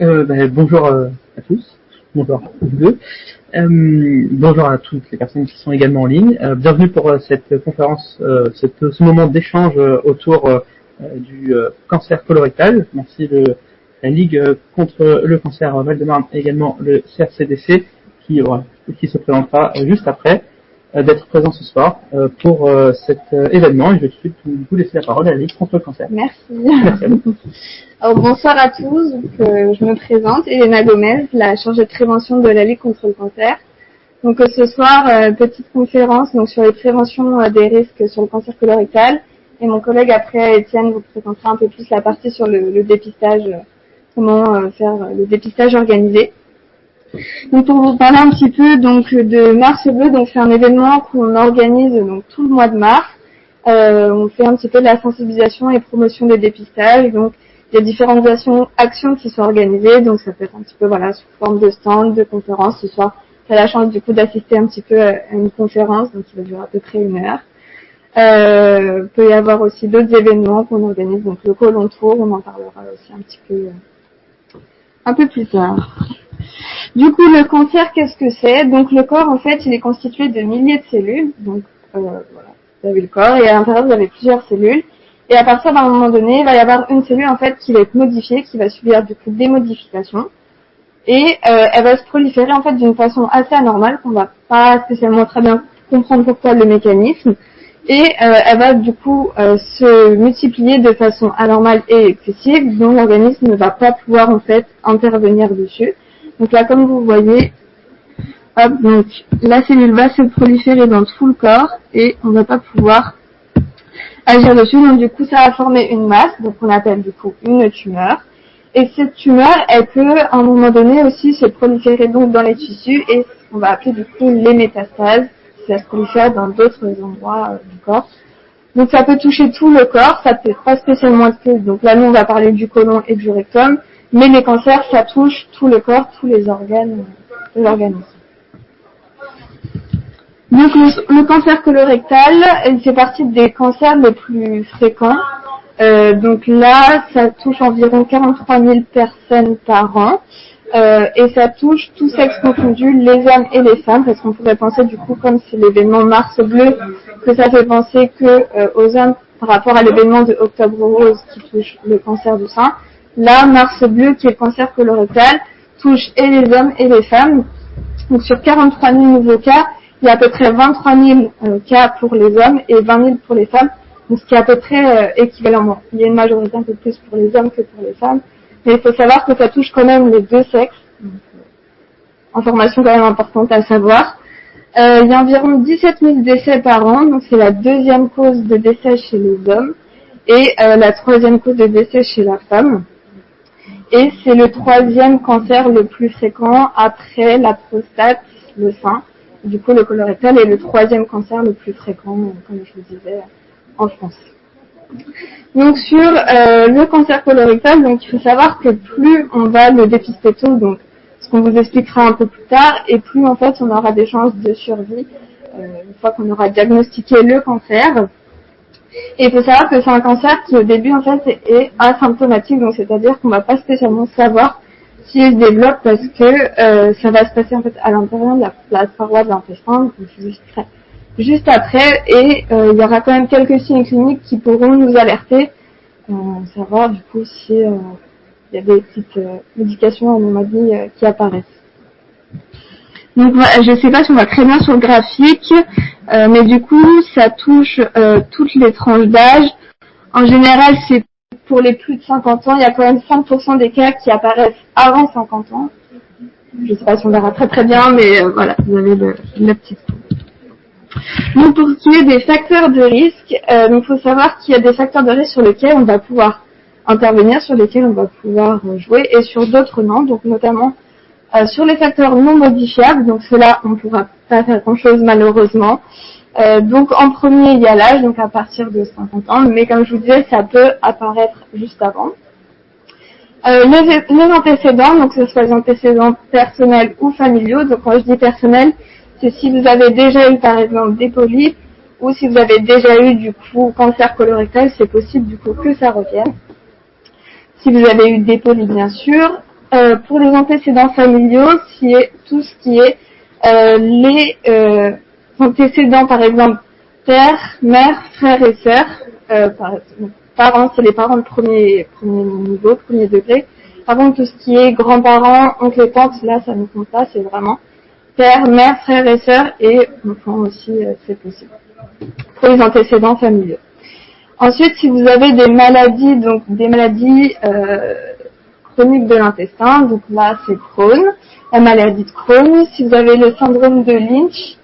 Euh, ben, bonjour euh, à tous, bonjour à vous deux, euh, bonjour à toutes les personnes qui sont également en ligne. Euh, bienvenue pour cette conférence, ce moment d'échange autour du cancer colorectal. Merci le, la Ligue contre le cancer Val-de-Marne et également le CRCDC qui, qui se présentera juste après d'être présent ce soir euh, pour euh, cet euh, événement. Et je vais tout de suite vous, laisser la parole à la Ligue contre le cancer. Merci. Merci à vous. Alors, bonsoir à tous. Donc, euh, je me présente, Elena Gomez, la chargée de prévention de la Ligue contre le cancer. Donc euh, ce soir, euh, petite conférence donc, sur les préventions euh, des risques sur le cancer colorectal. Et mon collègue après, Étienne, vous présentera un peu plus la partie sur le, le dépistage, euh, comment euh, faire euh, le dépistage organisé. Donc pour vous parler un petit peu donc de Mars Bleu, donc c'est un événement qu'on organise donc tout le mois de mars. Euh, on fait un petit peu de la sensibilisation et promotion des dépistages. Donc il y a différentes actions, qui sont organisées. Donc ça peut être un petit peu voilà sous forme de stand, de conférence. Ce soir, j'ai la chance du coup d'assister un petit peu à une conférence, donc qui va durer à peu près une heure. Euh, peut y avoir aussi d'autres événements qu'on organise, donc le Colon Tour, on en parlera aussi un petit peu euh, un peu plus tard. Du coup, le cancer, qu'est-ce que c'est? Donc le corps, en fait, il est constitué de milliers de cellules. Donc euh, voilà, vous avez le corps et à l'intérieur vous avez plusieurs cellules. Et à partir d'un moment donné, il va y avoir une cellule en fait qui va être modifiée, qui va subir du coup des modifications. Et euh, elle va se proliférer en fait d'une façon assez anormale, qu'on va pas spécialement très bien comprendre pourquoi le mécanisme. Et euh, elle va du coup euh, se multiplier de façon anormale et excessive, dont l'organisme ne va pas pouvoir en fait intervenir dessus. Donc là, comme vous voyez, hop, donc la cellule va se proliférer dans tout le corps et on ne va pas pouvoir agir dessus. Donc du coup, ça va former une masse, donc on appelle du coup une tumeur. Et cette tumeur, elle peut à un moment donné aussi se proliférer donc dans les tissus et qu'on va appeler du coup les métastases, ça se prolifère dans d'autres endroits euh, du corps. Donc ça peut toucher tout le corps, ça peut pas spécialement être donc là nous on va parler du côlon et du rectum, mais les cancers ça touche tout le corps, tous les organes de l'organisme. Donc le, cancer colorectal, fait partie des cancers les plus fréquents. Euh, donc là, ça touche environ 43 000 personnes par an. Euh, et ça touche tous sexes confondus, les hommes et les femmes, parce qu'on pourrait penser du coup, comme c'est l'événement Mars bleu, que ça fait penser que euh, aux hommes par rapport à l'événement de Octobre rose qui touche le cancer du sein. Là, Mars bleu, qui est le cancer colorectal, touche et les hommes et les femmes. Donc sur 43 000 nouveaux cas, il y a à peu près 23 000 euh, cas pour les hommes et 20 000 pour les femmes, donc ce qui est à peu près euh, équivalent. Il y a une majorité un peu plus pour les hommes que pour les femmes, mais il faut savoir que ça touche quand même les deux sexes. Donc, euh, information quand même importante à savoir. Il y a environ 17 000 décès par an, donc c'est la deuxième cause de décès chez les hommes et la troisième cause de décès chez la femme. Et c'est le troisième cancer le plus fréquent après la prostate, le sein. Du coup, le colorectal est le troisième cancer le plus fréquent, comme je vous disais, en France. Donc sur euh, le cancer colorectal, donc il faut savoir que plus on va le dépister tôt, donc ce qu'on vous expliquera un peu plus tard, et plus en fait on aura des chances de survie euh, une fois qu'on aura diagnostiqué le cancer. Et il faut savoir que c'est un cancer qui au début en fait est asymptomatique, donc c'est-à-dire qu'on va pas spécialement savoir s'il se développe parce que euh, ça va se passer en fait à l'intérieur de la, paroi de l'intestin, expliquerai juste après, et euh, il y aura quand même quelques signes cliniques qui pourront nous alerter, euh, savoir du coup si euh, il y a des petites euh, médications mon avis euh, qui apparaissent. Donc je ne sais pas si on va très bien sur le graphique, euh, mais du coup ça touche euh, toutes les tranches d'âge. En général, c'est pour les plus de 50 ans, il y a quand même 5% des cas qui apparaissent avant 50 ans. Je ne sais pas si on verra très très bien, mais euh, voilà, vous avez le, la petite. Donc pour ce qui est des facteurs de risque, il faut savoir qu'il y a des facteurs de risque sur lesquels on va pouvoir intervenir, sur lesquels on va pouvoir jouer, et sur d'autres non. Donc notamment euh, sur les facteurs non modifiables, donc cela on ne pourra pas faire grand chose malheureusement. Euh, donc en premier il y a l'âge, donc à partir de 50 ans, mais comme je vous disais, ça peut apparaître juste avant. Euh, les, les antécédents, donc que ce soit les antécédents personnels ou familiaux, donc quand je dis personnel, c'est si vous avez déjà eu par exemple des polypes ou si vous avez déjà eu du coup cancer colorectal, c'est possible du coup que ça revienne. Si vous avez eu des polypes bien sûr, euh, pour les antécédents familiaux, c'est tout ce qui est euh, les euh, antécédents, par exemple, père, mère, frère et sœur. Par, parents, c'est les parents de premier, premier niveau, premier degré. Par contre, tout ce qui est grands-parents, oncles et tantes, là, ça ne compte pas, c'est vraiment père, mère, frère et sœur, et enfants aussi, c'est possible. Pour les antécédents familiaux. Ensuite, si vous avez des maladies, donc des maladies euh, chroniques de l'intestin, donc là c'est Crohn, la maladie de Crohn. Si vous avez le syndrome de Lynch,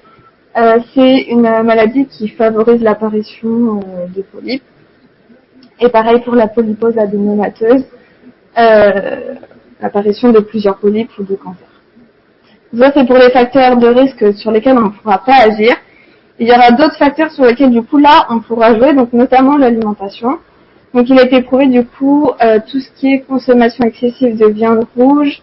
euh, c'est une maladie qui favorise l'apparition euh, de polypes. Et pareil pour la polypose adénomateuse, l'apparition de plusieurs polypes ou de cancers. Ça c'est pour les facteurs de risque sur lesquels on ne pourra pas agir. Il y aura d'autres facteurs sur lesquels du coup là on pourra jouer, donc notamment l'alimentation. Donc il a été prouvé du coup euh, tout ce qui est consommation excessive de viande rouge,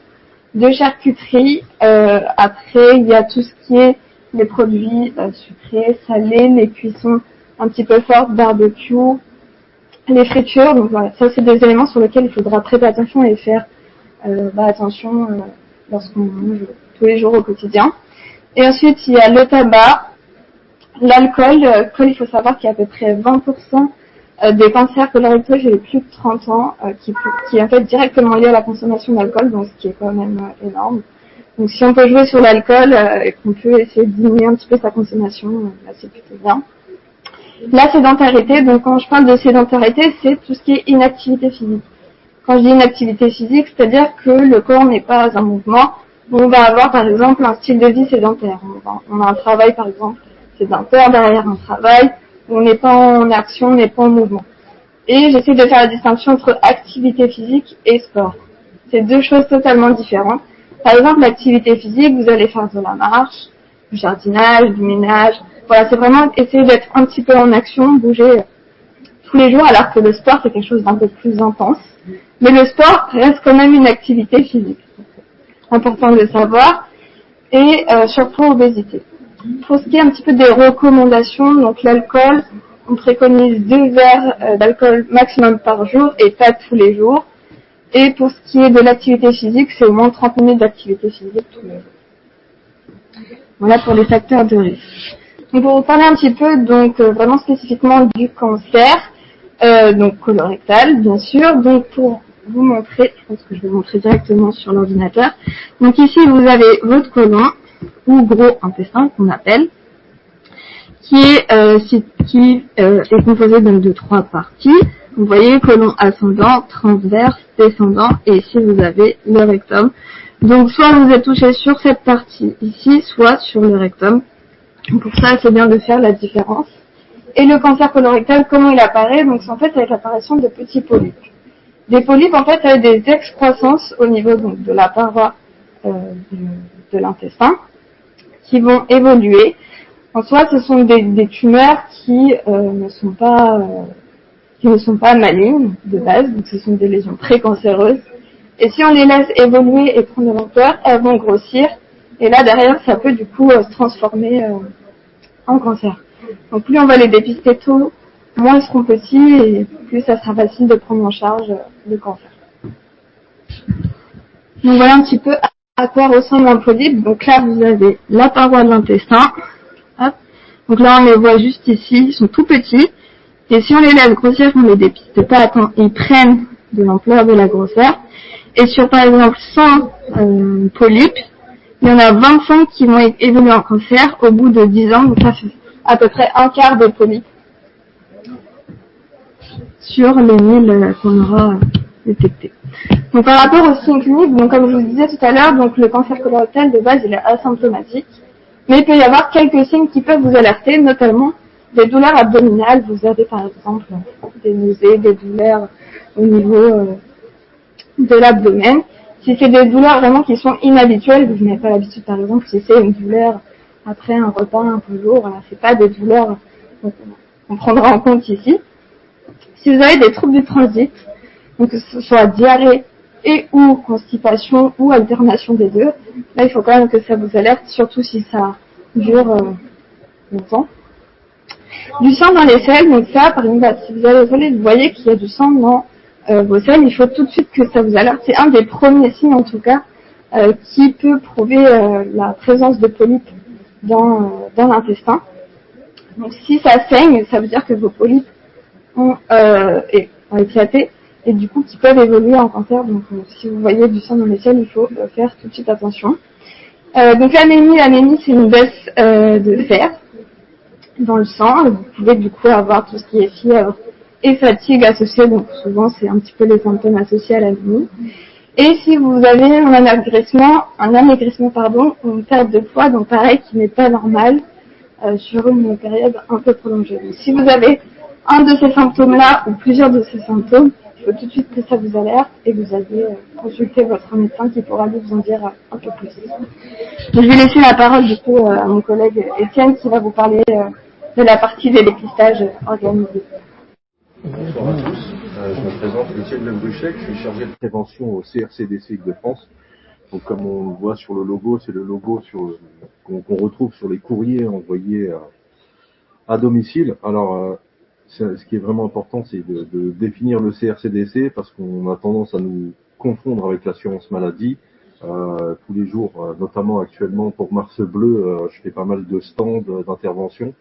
de charcuterie. Euh, après il y a tout ce qui est les produits euh, sucrés, salés, les cuissons un petit peu fortes, barbecue, les fritures. Donc voilà, ça c'est des éléments sur lesquels il faudra prêter attention et faire bah, attention lorsqu'on mange tous les jours au quotidien. Et ensuite il y a le tabac, L'alcool, euh, il faut savoir qu'il y a à peu près 20% euh, des cancers colorectaux les plus de 30 ans euh, qui, qui est en fait directement lié à la consommation d'alcool, donc ce qui est quand même énorme. Donc si on peut jouer sur l'alcool et qu'on peut essayer de diminuer un petit peu sa consommation, là c'est plutôt bien. La sédentarité, donc quand je parle de sédentarité, c'est tout ce qui est inactivité physique. Quand je dis inactivité physique, c'est-à-dire que le corps n'est pas un mouvement. On va avoir par exemple un style de vie sédentaire. On a un travail par exemple sédentaire derrière un travail, on n'est pas en action, on n'est pas en mouvement. Et j'essaie de faire la distinction entre activité physique et sport. C'est deux choses totalement différentes. Par exemple, l'activité physique, vous allez faire de la marche, du jardinage, du ménage. Voilà, c'est vraiment essayer d'être un petit peu en action, bouger tous les jours, alors que le sport, c'est quelque chose d'un peu plus intense. Mais le sport reste quand même une activité physique. Important de savoir. Et euh, surtout obésité. Pour ce qui est un petit peu des recommandations, donc l'alcool, on préconise deux verres euh, d'alcool maximum par jour et pas tous les jours. Et pour ce qui est de l'activité physique, c'est au moins 30 minutes d'activité physique tous les jours. Voilà pour les facteurs de risque. Donc pour vous parler un petit peu, donc euh, vraiment spécifiquement du cancer, euh, donc colorectal bien sûr. Donc pour vous montrer, je pense que je vais vous montrer directement sur l'ordinateur. Donc ici vous avez votre colon ou gros intestin qu'on appelle, qui est, euh, qui, euh, est composé donc de trois parties. Vous voyez colon ascendant, transverse, descendant, et ici vous avez le rectum. Donc soit vous êtes touché sur cette partie ici, soit sur le rectum. Pour ça, c'est bien de faire la différence. Et le cancer colorectal, comment il apparaît? Donc c'est en fait avec l'apparition de petits polypes. Des polypes, en fait, avec des excroissances au niveau donc, de la paroi euh, de l'intestin qui vont évoluer. En soi, ce sont des, tumeurs qui euh, ne sont pas euh, qui ne sont pas malignes de base, donc ce sont des lésions précancéreuses. Et si on les laisse évoluer et prendre de l'ampleur, elles vont grossir. Et là derrière, ça peut du coup euh, se transformer en cancer. Donc plus on va les dépister tôt, moins ils seront petits et plus ça sera facile de prendre en charge le cancer. Donc voilà un petit peu à quoi ressemble un polype. Donc là, vous avez la paroi de l'intestin. Donc là, on les voit juste ici. Ils sont tout petits. Et si on les laisse grossir, on les dépiste pas attends, ils prennent de l'ampleur de la grosseur. Et sur, par exemple, 100 euh, polypes, il y en a 25 qui vont évoluer en cancer au bout de 10 ans. Donc ça fait à peu près un quart des polypes sur les 1000 euh, qu'on aura Donc par rapport aux signes cliniques, donc comme je vous disais tout à l'heure, donc le cancer colorectal de base est asymptomatique, mais il peut y avoir quelques signes qui peuvent vous alerter, notamment des douleurs abdominales. Vous avez par exemple des nausées, des douleurs au niveau euh, de l'abdomen. Si c'est des douleurs vraiment qui sont inhabituelles, vous n'avez pas l'habitude par exemple, si c'est une douleur après un repas un peu lourd, c'est pas des douleurs qu'on prendra en compte ici. Si vous avez des troubles du transit, donc que ce soit diarrhée et ou constipation ou alternation des deux, là il faut quand même que ça vous alerte, surtout si ça dure euh, longtemps. Du sang dans les selles, donc ça, par exemple, si vous allez voler, vous voyez qu'il y a du sang dans euh, vos selles, il faut tout de suite que ça vous alerte. C'est un des premiers signes en tout cas euh, qui peut prouver euh, la présence de polypes dans, dans l'intestin. Donc si ça saigne, ça veut dire que vos polypes ont, et, ont éclaté et du coup qui peuvent évoluer en cancer. Donc si vous voyez du sang dans les selles, il faut faire tout de suite attention. donc l'anémie, l'anémie c'est une baisse de fer dans le sang. Vous pouvez du coup avoir tout ce qui est fièvre et fatigue associée, donc souvent c'est un petit peu les symptômes associés à l'anémie. Et si vous avez un amaigrissement, un amaigrissement pardon, une perte de poids, donc pareil qui n'est pas normal euh, sur une période un peu prolongée. Donc, si vous avez un de ces symptômes-là ou plusieurs de ces symptômes, faut tout de suite que ça vous alerte et vous allez euh, consulter votre médecin qui pourra vous en dire un peu plus. Je vais laisser la parole du coup à mon collègue Étienne qui va vous parler euh, de la partie des dépistages organisés. Bonsoir à tous. Euh, je me présente Étienne Lebruchet, je suis chargé de prévention au CRCDC de France. Donc comme on le voit sur le logo, c'est le logo sur qu'on retrouve sur les courriers envoyés à, domicile. Alors euh, ce qui est vraiment important, c'est de, de, définir le CRCDC parce qu'on a tendance à nous confondre avec l'assurance maladie. Euh, tous les jours, euh, notamment actuellement pour Mars Bleu, euh, je fais pas mal de stands d'intervention.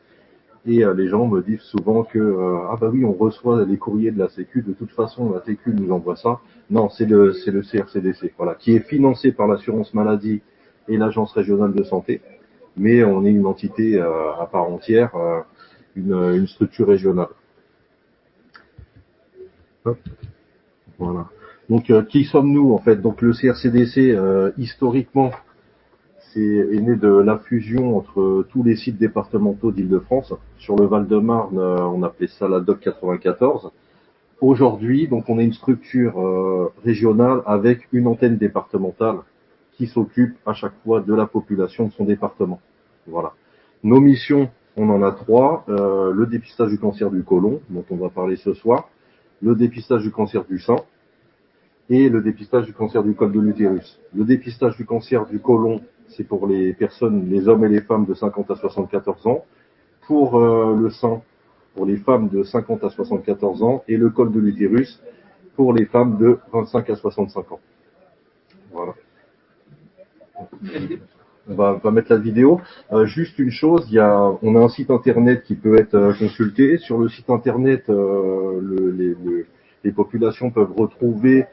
Et euh, les gens me disent souvent que euh, ah bah oui on reçoit les courriers de la Sécu, de toute façon la Sécu nous envoie ça. Non, c'est le c'est le CRCDC, voilà, qui est financé par l'assurance maladie et l'agence régionale de santé, mais on est une entité euh, à part entière, une, une, structure régionale. Hop. Voilà. Donc qui sommes-nous en fait? Donc le CRCDC historiquement c'est est né de la fusion entre tous les sites départementaux d'Île-de-France. Sur le Val-de-Marne, euh, on appelait ça la DOC 94. Aujourd'hui, donc on est une structure euh, régionale avec une antenne départementale qui s'occupe à chaque fois de la population de son département. Voilà. Nos missions, on en a trois. Euh, le dépistage du cancer du côlon, dont on va parler ce soir, le dépistage du cancer du sein et le dépistage du cancer du col de l'utérus. Le dépistage du cancer du côlon, c'est pour les personnes, les hommes et les femmes de 50 à 74 ans. Pour euh, le sein, pour les femmes de 50 à 74 ans. Et le col de l'utérus, pour les femmes de 25 à 65 ans. Voilà. On va, mettre la vidéo. Euh, juste une chose, il y a, on a un site internet qui peut être euh, consulté. Sur le site internet, le, les, les, populations peuvent retrouver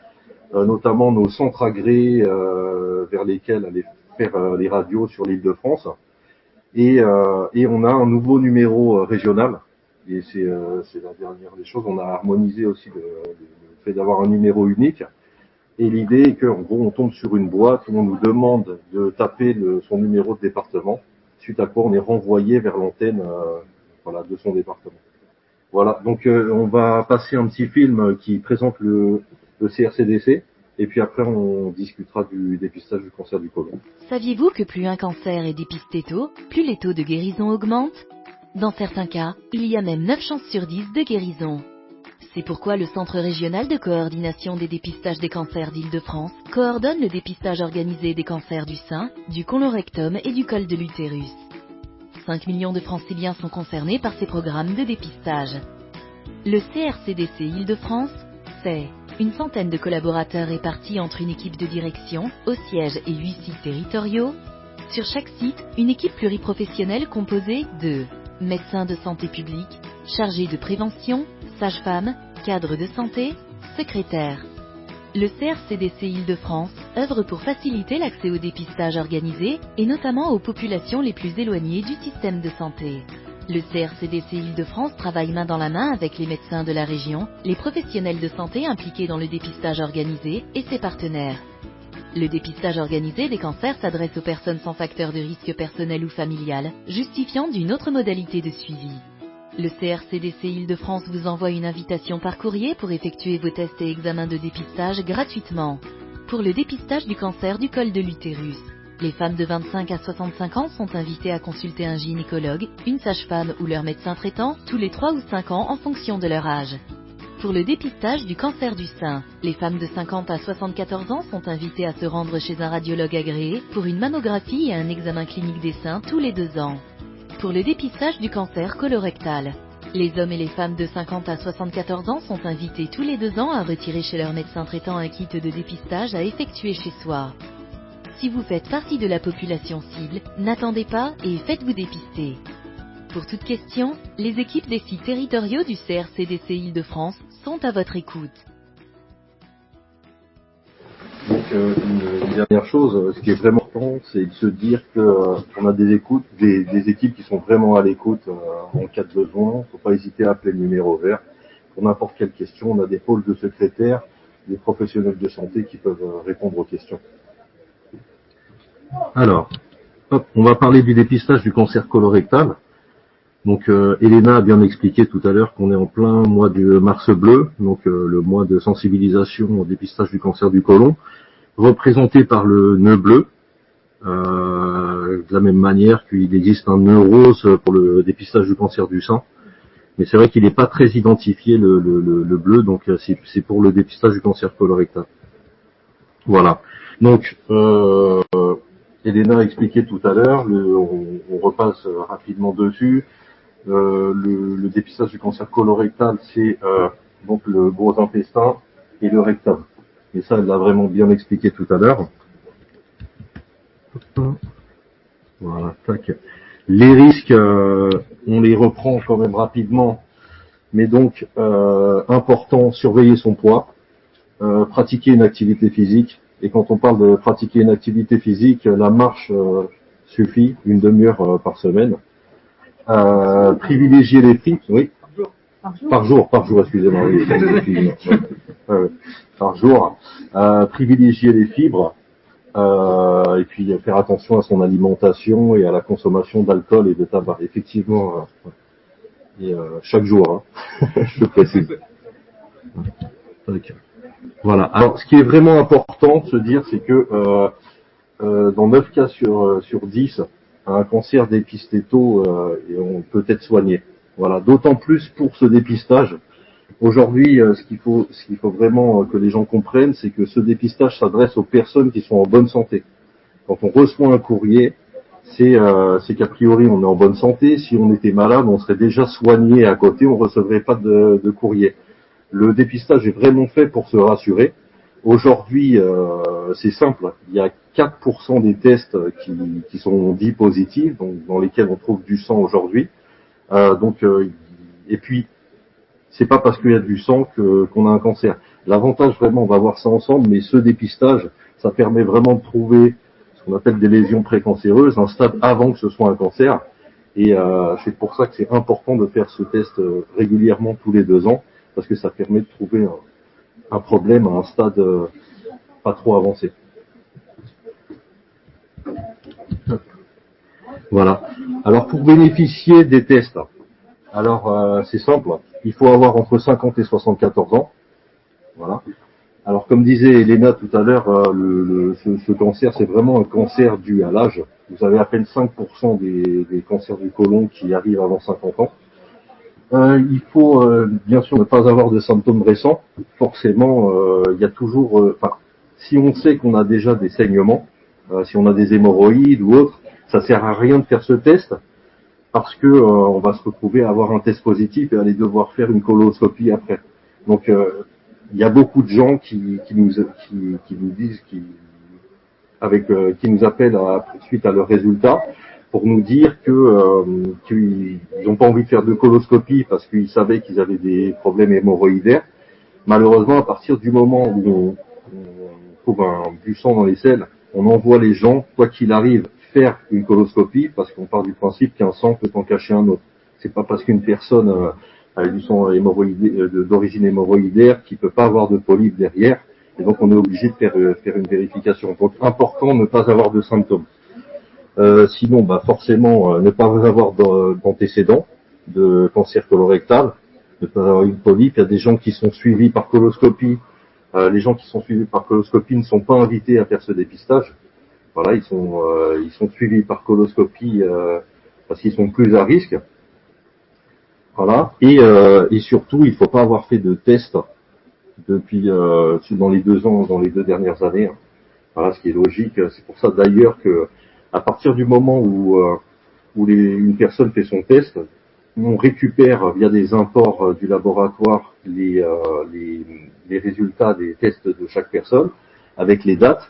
notamment nos centres agréés vers lesquels aller faire euh, les radios sur l'île de France. Et, euh, et, on a un nouveau numéro euh, régional. Et c'est la dernière des choses. On a harmonisé aussi le, fait d'avoir un numéro unique. Et l'idée est gros, on tombe sur une boîte où on nous demande de taper son numéro de département, suite à quoi on est renvoyé vers l'antenne voilà, de son département. Voilà, donc on va passer un petit film qui présente le, le CRCDC. Et puis après, on discutera du dépistage du cancer du côlon. Saviez-vous que plus un cancer est dépisté tôt, plus les taux de guérison augmentent? Dans certains cas, il y a même 9 chances sur 10 de guérison. C'est pourquoi le Centre régional de coordination des dépistages des cancers d'Île-de-France coordonne le dépistage organisé des cancers du sein, du colorectum et du col de l'utérus. 5 millions de franciliens sont concernés par ces programmes de dépistage. Le CRCDC Île-de-France, c'est une centaine de collaborateurs répartis entre une équipe de direction, au siège et huit sites territoriaux. Sur chaque site, une équipe pluriprofessionnelle composée de médecins de santé publique, chargés de prévention, sages-femmes, cadres de santé, secrétaires. Le CRCDC Île-de-France œuvre pour faciliter l'accès au dépistage organisé et notamment aux populations les plus éloignées du système de santé. Le CRCDC Île-de-France travaille main dans la main avec les médecins de la région, les professionnels de santé impliqués dans le dépistage organisé et ses partenaires. Le dépistage organisé des cancers s'adresse aux personnes sans facteur de risque personnel ou familial, justifiant d'une autre modalité de suivi. Le CRCDC Île-de-France vous envoie une invitation par courrier pour effectuer vos tests et examens de dépistage gratuitement. Pour le dépistage du cancer du col de l'utérus, les femmes de 25 à 65 ans sont invitées à consulter un gynécologue, une sage-femme ou leur médecin traitant tous les 3 ou 5 ans en fonction de leur âge. Pour le dépistage du cancer du sein, les femmes de 50 à 74 ans sont invitées à se rendre chez un radiologue agréé pour une mammographie et un examen clinique des seins tous les deux ans. Pour le dépistage du cancer colorectal, Les hommes et les femmes de 50 à 74 ans sont invités tous les deux ans à retirer chez leur médecin traitant un kit de dépistage à effectuer chez soi. Si vous faites partie de la population cible, n'attendez pas et faites-vous dépister. Pour toute question, les équipes des sites territoriaux du CRCDC Île-de-France sont à votre écoute. Une, dernière chose, euh, ce qui est vraiment important, c'est de se dire que euh, a des écoutes, des, équipes qui sont vraiment à l'écoute euh, en cas de besoin. Faut pas hésiter à appeler le numéro vert pour n'importe quelle question. On a des pôles de secrétaires, des professionnels de santé qui peuvent répondre aux questions. Alors, hop, on va parler du dépistage du cancer colorectal. Donc, euh, Elena a bien expliqué tout à l'heure qu'on est en plein mois du mars bleu, donc euh, le mois de sensibilisation au dépistage du cancer du côlon, représenté par le nœud bleu, euh, de la même manière qu'il existe un nœud rose pour le dépistage du cancer du sein. Mais c'est vrai qu'il n'est pas très identifié le, le- le- le bleu, donc euh, c'est pour le dépistage du cancer colorectal. Voilà. Donc, euh, Elena a expliqué tout à l'heure, on, on repasse rapidement dessus. Euh, le, le dépistage du cancer colorectal, c'est euh, donc le gros intestin et le rectum. Et ça, elle l'a vraiment bien expliqué tout à l'heure. Voilà, tac. Les risques, euh, on les reprend quand même rapidement, mais donc euh, important, surveiller son poids, euh, pratiquer une activité physique. Et quand on parle de pratiquer une activité physique, la marche euh, suffit, une demi-heure euh, par semaine. Euh, privilégier les fibres, oui. Par jour, par jour, excusez-moi, oui, excusez-moi, ouais. Ouais, ouais. par jour. Euh, privilégier les fibres, euh, et puis faire attention à son alimentation et à la consommation d'alcool et de tabac. Effectivement, euh, et, euh, chaque jour, hein. je précise. Voilà. Alors, ce qui est vraiment important de se dire, c'est que euh, euh, dans 9 cas sur, sur 10, un cancer dépisté tôt euh, et on peut être soigné. Voilà. D'autant plus pour ce dépistage. Aujourd'hui, euh, ce qu'il faut, ce qu'il faut vraiment euh, que les gens comprennent, c'est que ce dépistage s'adresse aux personnes qui sont en bonne santé. Quand on reçoit un courrier, c'est euh, qu'a priori on est en bonne santé. Si on était malade, on serait déjà soigné à côté, on recevrait pas de, de courrier. Le dépistage est vraiment fait pour se rassurer. Aujourd'hui, euh, c'est simple. Il y a 4% des tests qui, qui sont dits positifs, donc dans lesquels on trouve du sang aujourd'hui. Euh, donc, euh, et puis, c'est pas parce qu'il y a du sang que qu'on a un cancer. L'avantage vraiment, on va voir ça ensemble, mais ce dépistage, ça permet vraiment de trouver ce qu'on appelle des lésions précancéreuses, un stade avant que ce soit un cancer. Et euh, c'est pour ça que c'est important de faire ce test euh, régulièrement tous les deux ans, parce que ça permet de trouver un, un problème à un stade euh, pas trop avancé. Voilà. Alors pour bénéficier des tests, alors euh, c'est simple, il faut avoir entre 50 et 74 ans. Voilà. Alors comme disait Elena tout à l'heure, euh, le, le- ce, ce cancer c'est vraiment un cancer dû à l'âge. Vous avez à peine 5% des, des cancers du côlon qui arrivent avant 50 ans. Euh, il faut euh, bien sûr ne pas avoir de symptômes récents. Forcément, euh, il y a toujours, euh, enfin, si on sait qu'on a déjà des saignements, si on a des hémorroïdes ou autre, ça sert à rien de faire ce test parce que euh, on va se retrouver à avoir un test positif et aller devoir faire une coloscopie après. Donc euh, il y a beaucoup de gens qui, qui nous qui, qui nous disent qui avec euh, qui nous appellent à, suite à leurs résultats pour nous dire que euh, qu'ils n'ont pas envie de faire de coloscopie parce qu'ils savaient qu'ils avaient des problèmes hémorroïdaires. Malheureusement, à partir du moment où on, on trouve un, du sang dans les selles, on envoie les gens, quoi qu'il arrive, faire une coloscopie parce qu'on part du principe qu'un sang peut en cacher un autre. C'est pas parce qu'une personne euh, a du sang hémorroïdé- euh, d'origine hémorroïdaire qui peut pas avoir de polype derrière. Et donc on est obligé de faire, euh, faire une vérification. Donc important ne pas avoir de symptômes. Euh, sinon, bah forcément, euh, ne pas avoir d'an- d'antécédents de cancer colorectal, ne pas avoir une polype. Il y a des gens qui sont suivis par coloscopie. Euh, les gens qui sont suivis par coloscopie ne sont pas invités à faire ce dépistage. Voilà, ils sont euh, ils sont suivis par coloscopie euh, parce qu'ils sont plus à risque. Voilà. Et, euh, surtout, il faut pas avoir fait de test depuis dans les deux ans, dans les deux dernières années. hein. Voilà, ce qui est logique. C'est pour ça d'ailleurs que à partir du moment où une personne fait son test, on récupère via des imports du laboratoire les résultats des tests de chaque personne avec les dates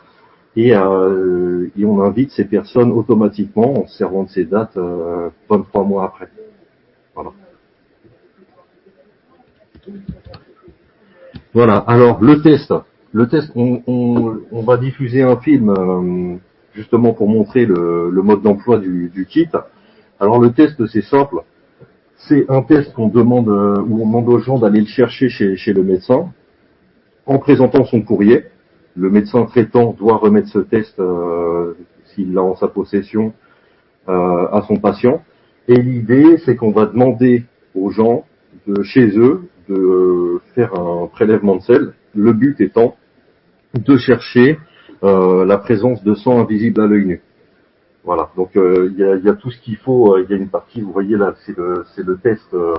et, euh, et on invite ces personnes automatiquement en se servant de ces dates euh, 23 mois après. Voilà. Voilà. Alors le test, le test, on, on, on va diffuser un film euh, justement pour montrer le, le mode d'emploi du, du kit. Alors le test, c'est simple. C'est un test qu'on demande euh, où on demande aux gens d'aller le chercher chez, chez le médecin en présentant son courrier. Le médecin traitant doit remettre ce test euh, s'il l'a en sa possession euh, à son patient. Et l'idée, c'est qu'on va demander aux gens de chez eux de faire un prélèvement de sel. Le but étant de chercher euh, la présence de sang invisible à l'œil nu. Voilà, donc euh, il y, a, y, a, tout ce qu'il faut. Il y a une partie, vous voyez là, c'est le, c'est le test euh,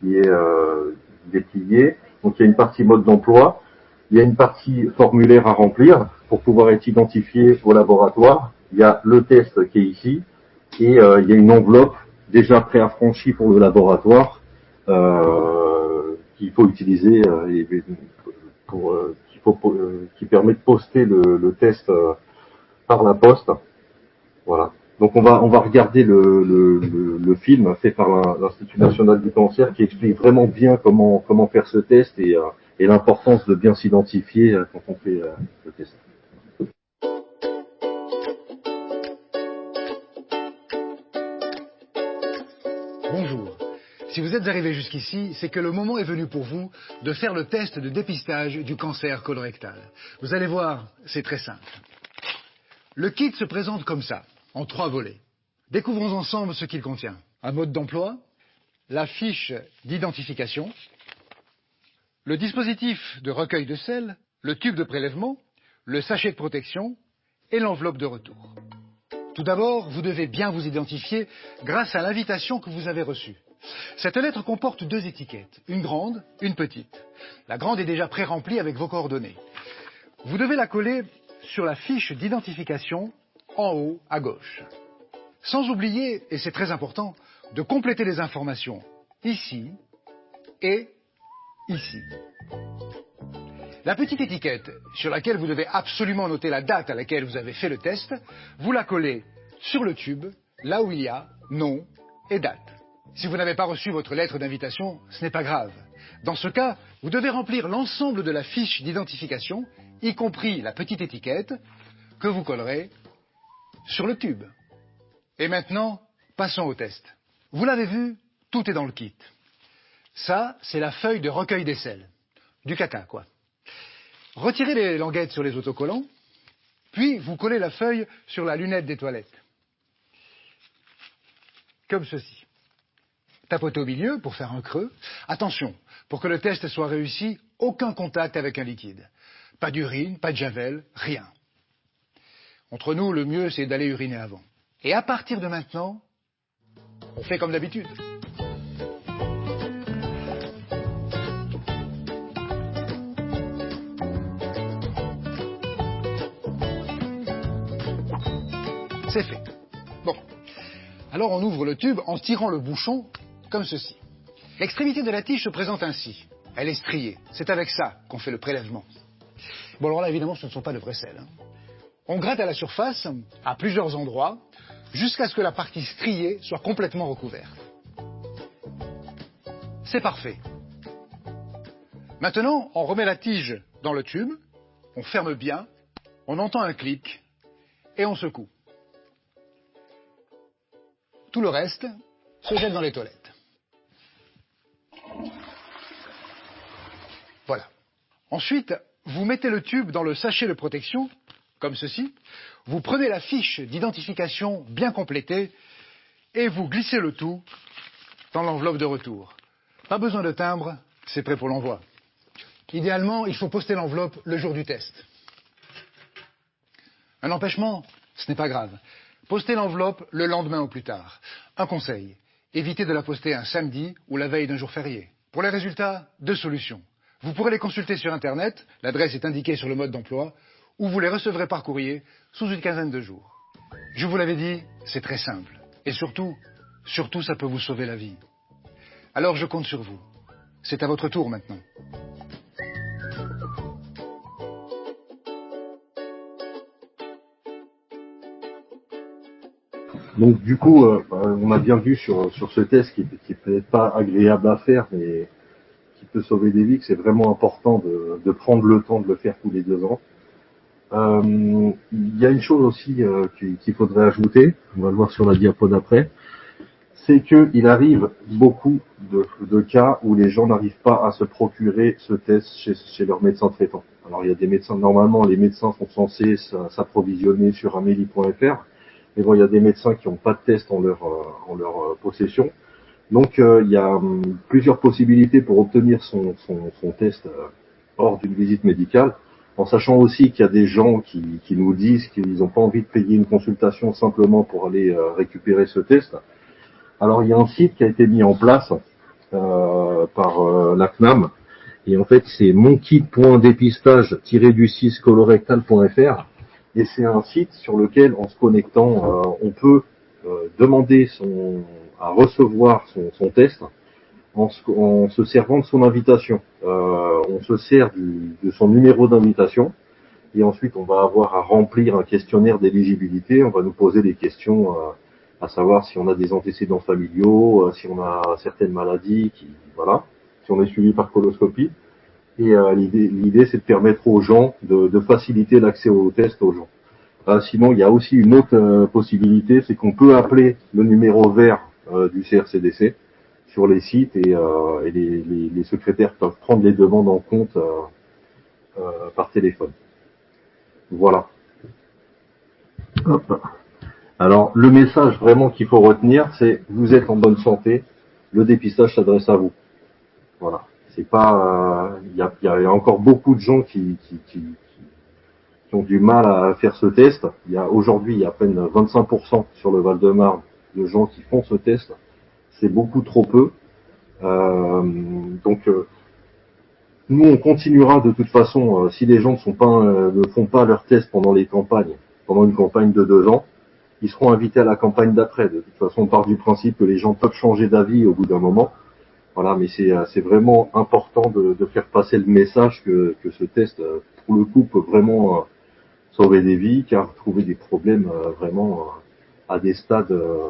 qui est euh, déplié. Donc il y a une partie mode d'emploi, il y a une partie formulaire à remplir pour pouvoir être identifié au laboratoire. Il y a le test qui est ici et il y a une enveloppe déjà préaffranchie pour le laboratoire qu'il faut utiliser et, pour, qu'il faut, qui permet de poster le, le test par la poste. Voilà. Donc on va on va regarder le, le, le, le film fait par l'Institut national du cancer qui explique vraiment bien comment comment faire ce test et, euh, et l'importance de bien s'identifier euh, quand on fait euh, le test. Bonjour. Si vous êtes arrivé jusqu'ici, c'est que le moment est venu pour vous de faire le test de dépistage du cancer colorectal. Vous allez voir, c'est très simple. Le kit se présente comme ça en trois volets. Découvrons ensemble ce qu'il contient. Un mode d'emploi, la fiche d'identification, le dispositif de recueil de sel, le tube de prélèvement, le sachet de protection et l'enveloppe de retour. Tout d'abord, vous devez bien vous identifier grâce à l'invitation que vous avez reçue. Cette lettre comporte deux étiquettes, une grande, une petite. La grande est déjà pré-remplie avec vos coordonnées. Vous devez la coller sur la fiche d'identification en haut à gauche. Sans oublier, et c'est très important, de compléter les informations ici et ici. La petite étiquette sur laquelle vous devez absolument noter la date à laquelle vous avez fait le test, vous la collez sur le tube, là où il y a nom et date. Si vous n'avez pas reçu votre lettre d'invitation, ce n'est pas grave. Dans ce cas, vous devez remplir l'ensemble de la fiche d'identification, y compris la petite étiquette, que vous collerez sur le tube. Et maintenant, passons au test. Vous l'avez vu, tout est dans le kit. Ça, c'est la feuille de recueil des sels. Du caca, quoi. Retirez les languettes sur les autocollants, puis vous collez la feuille sur la lunette des toilettes. Comme ceci. Tapotez au milieu pour faire un creux. Attention, pour que le test soit réussi, aucun contact avec un liquide. Pas d'urine, pas de javel, rien. Entre nous, le mieux, c'est d'aller uriner avant. Et à partir de maintenant, on fait comme d'habitude. C'est fait. Bon. Alors on ouvre le tube en tirant le bouchon comme ceci. L'extrémité de la tige se présente ainsi. Elle est striée. C'est avec ça qu'on fait le prélèvement. Bon alors là évidemment ce ne sont pas de vrais sels. Hein. On gratte à la surface, à plusieurs endroits, jusqu'à ce que la partie striée soit complètement recouverte. C'est parfait. Maintenant, on remet la tige dans le tube, on ferme bien, on entend un clic et on secoue. Tout le reste se jette dans les toilettes. Voilà. Ensuite, vous mettez le tube dans le sachet de protection comme ceci, vous prenez la fiche d'identification bien complétée et vous glissez le tout dans l'enveloppe de retour. Pas besoin de timbre, c'est prêt pour l'envoi. Idéalement, il faut poster l'enveloppe le jour du test. Un empêchement, ce n'est pas grave. Postez l'enveloppe le lendemain ou plus tard. Un conseil, évitez de la poster un samedi ou la veille d'un jour férié. Pour les résultats, deux solutions. Vous pourrez les consulter sur Internet, l'adresse est indiquée sur le mode d'emploi, ou vous les recevrez par courrier sous une quinzaine de jours. Je vous l'avais dit, c'est très simple. Et surtout, surtout, ça peut vous sauver la vie. Alors je compte sur vous. C'est à votre tour maintenant. Donc du coup, euh, on a bien vu sur, ce test qui, qui peut être pas agréable à faire, mais qui peut sauver des vies, que c'est vraiment important de, prendre le temps de le faire tous les deux ans. Euh, il y a une chose aussi euh, qu'il faudrait ajouter, on va le voir sur la diapo d'après, c'est qu'il arrive beaucoup de, de, cas où les gens n'arrivent pas à se procurer ce test chez, chez leur médecin traitant. Alors il y a des médecins, normalement les médecins sont censés s'approvisionner sur amélie.fr, mais bon, il y a des médecins qui n'ont pas de test en leur, en leur possession. Donc euh, il y a hum, plusieurs possibilités pour obtenir son, son, son test euh, hors d'une visite médicale, en sachant aussi qu'il y a des gens qui, qui nous disent qu'ils n'ont pas envie de payer une consultation simplement pour aller euh, récupérer ce test. Alors il y a un site qui a été mis en place par la CNAM, et en fait c'est monkit.dépistage-du6 colorectal.fr, et c'est un site sur lequel en se connectant on peut demander son à recevoir son, test en se, servant de son invitation. Euh, on se sert de son numéro d'invitation et ensuite on va avoir à remplir un questionnaire d'éligibilité. On va nous poser des questions, euh, à savoir si on a des antécédents familiaux, euh, si on a certaines maladies, qui, voilà, si on est suivi par coloscopie. Et euh, l'idée, c'est de permettre aux gens de, de faciliter l'accès au test aux gens. Euh, sinon, il y a aussi une autre euh, possibilité, c'est qu'on peut appeler le numéro vert euh, du CRCDC sur les sites et, et les, les, les, secrétaires peuvent prendre les demandes en compte par téléphone. Voilà. Hop. Alors le message vraiment qu'il faut retenir, c'est vous êtes en bonne santé, le dépistage s'adresse à vous. Voilà. C'est pas, il euh, y, a, encore beaucoup de gens qui, qui, qui, ont du mal à faire ce test. Il y a aujourd'hui, il y a à peine 25% sur le Val-de-Marne de gens qui font ce test, c'est beaucoup trop peu. Euh, donc euh, nous on continuera de toute façon si les gens ne sont pas ne font pas leur test pendant les campagnes, pendant une campagne de deux ans, ils seront invités à la campagne d'après. De toute façon, on part du principe que les gens peuvent changer d'avis au bout d'un moment. Voilà, mais c'est c'est vraiment important de, de, faire passer le message que, que ce test, pour le coup, peut vraiment sauver des vies, car trouver des problèmes vraiment à des stades euh,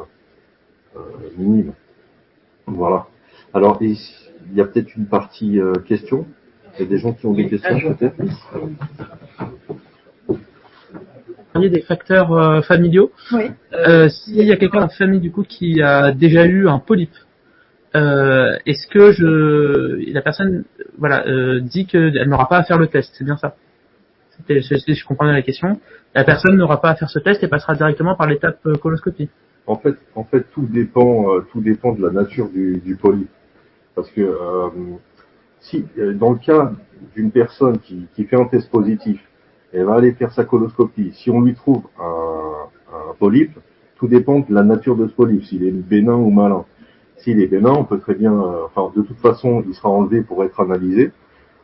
euh, minimes. Voilà. Alors, il y a peut-être une partie euh, question. Il y a des gens qui ont des questions peut-être? des facteurs euh, familiaux. Oui. Euh, S'il y a quelqu'un dans la famille du coup qui a déjà eu un polype, euh, est-ce que je la personne voilà dit qu'elle n'aura pas à faire le test, c'est bien ça? Si je comprends bien la question, la personne n'aura pas à faire ce test et passera directement par l'étape euh, coloscopie. En fait, en fait, tout dépend, euh, tout dépend de la nature du, du polype. Parce que euh, si, dans le cas d'une personne qui, qui, fait un test positif, elle va aller faire sa coloscopie. Si on lui trouve un, un polype, tout dépend de la nature de ce polype, s'il est bénin ou malin. S'il est bénin, on peut très bien, enfin, de toute façon, il sera enlevé pour être analysé.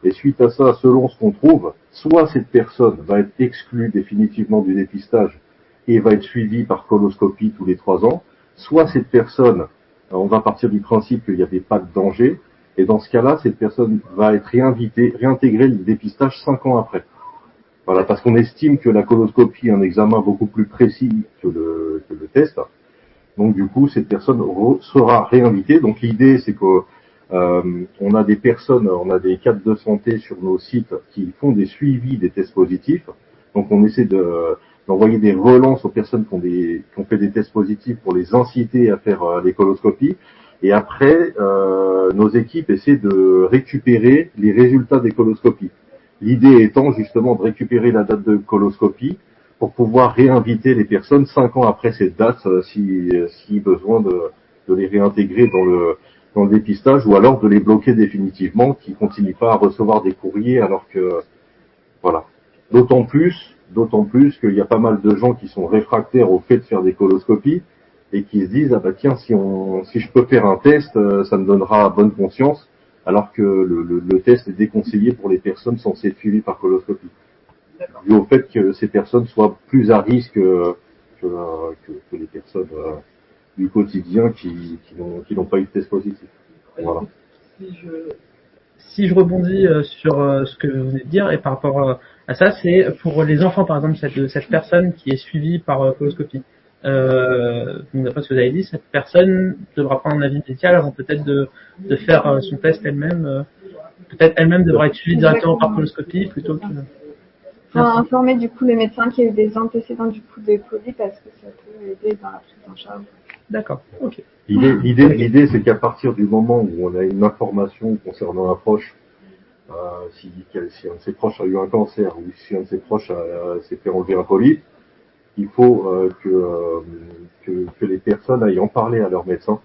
Et suite à ça, selon ce qu'on trouve, soit cette personne va être exclue définitivement du dépistage et va être suivie par coloscopie tous les trois ans, soit cette personne, on va partir du principe qu'il n'y avait pas de danger, et dans ce cas-là, cette personne va être réinvitée, réintégrer le dépistage cinq ans après. Voilà, parce qu'on estime que la coloscopie est un examen beaucoup plus précis que le test. Donc du coup, cette personne sera réinvitée. Donc l'idée, c'est que euh, on a des personnes, on a des cadres de santé sur nos sites qui font des suivis des tests positifs. Donc on essaie de d'envoyer des relances aux personnes qui ont, des, qui ont fait des tests positifs pour les inciter à faire euh, les coloscopies. Et après, euh, nos équipes essaient de récupérer les résultats des coloscopies. L'idée étant justement de récupérer la date de coloscopie pour pouvoir réinviter les personnes cinq ans après cette date, euh, si, si besoin de, de les réintégrer dans le dans le dépistage ou alors de les bloquer définitivement, qui continuent pas à recevoir des courriers alors que voilà. D'autant plus, d'autant plus qu'il y a pas mal de gens qui sont réfractaires au fait de faire des coloscopies et qui se disent ah bah tiens si on si je peux faire un test euh, ça me donnera bonne conscience alors que le, le, le test est déconseillé pour les personnes censées être suivies par coloscopie dû au fait que ces personnes soient plus à risque que, que, les personnes euh, du quotidien qui, n'ont pas eu de test positif. Voilà. Si je, rebondis euh, sur euh, ce que vous venez de dire et par rapport euh, à ça, c'est pour les enfants par exemple, cette, personne qui est suivie par euh, coloscopie. Euh, d'après ce que vous avez dit, cette personne devra prendre un avis médical avant peut-être de, de faire euh, son test elle-même. euh, peut-être elle-même devra être suivie directement par coloscopie plutôt que. Faut informer du coup les médecins qu'il y a eu des antécédents du coup de Covid parce que ça peut aider dans la prise en charge. D'accord. Ok. L'idée, l'idée, c'est qu'à partir du moment où on a une information concernant un proche, euh, si, si un de ses proches a eu un cancer ou si un de ses proches a- a- s'est fait enlever un polype, il faut euh, que, euh, que, que les personnes aillent en parler à leur médecin,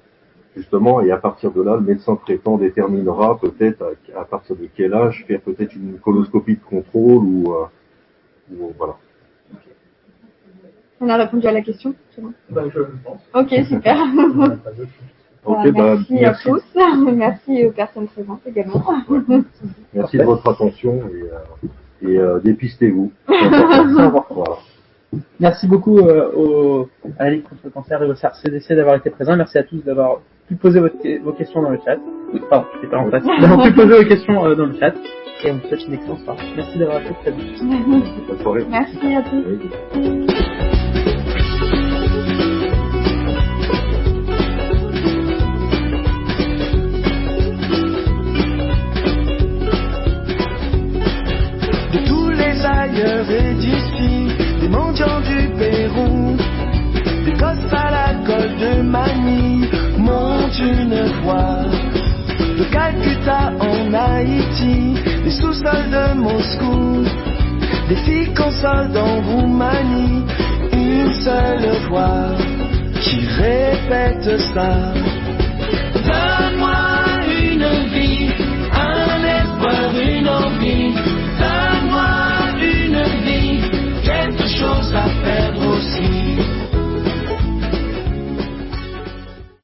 justement, et à partir de là, le médecin traitant déterminera peut-être à, à partir de quel âge faire peut-être une coloscopie de contrôle ou, euh. On a répondu à la question c'est bon? Bah, je pense. Ok, super. Bah, bah, merci, merci, à tous. merci aux personnes présentes également. merci de votre attention et, euh, et euh, dépistez-vous. voilà. Merci beaucoup euh, au, à la Ligue contre le cancer et au CRCDC d'avoir été présents. Merci à tous d'avoir pu poser votre- vos questions dans le chat. Pardon, je pas en face. D'avoir pu poser vos questions euh, dans le chat. Et on vous souhaite une excellente soirée. Merci d'avoir été présents. Merci à tous. monte une voix. De Calcutta en Haïti, des sous-sols de Moscou, des filles consoles en Roumanie, une seule voix qui répète ça. Donne-moi une vie, un espoir, une envie. Donne-moi une vie, quelque chose à faire.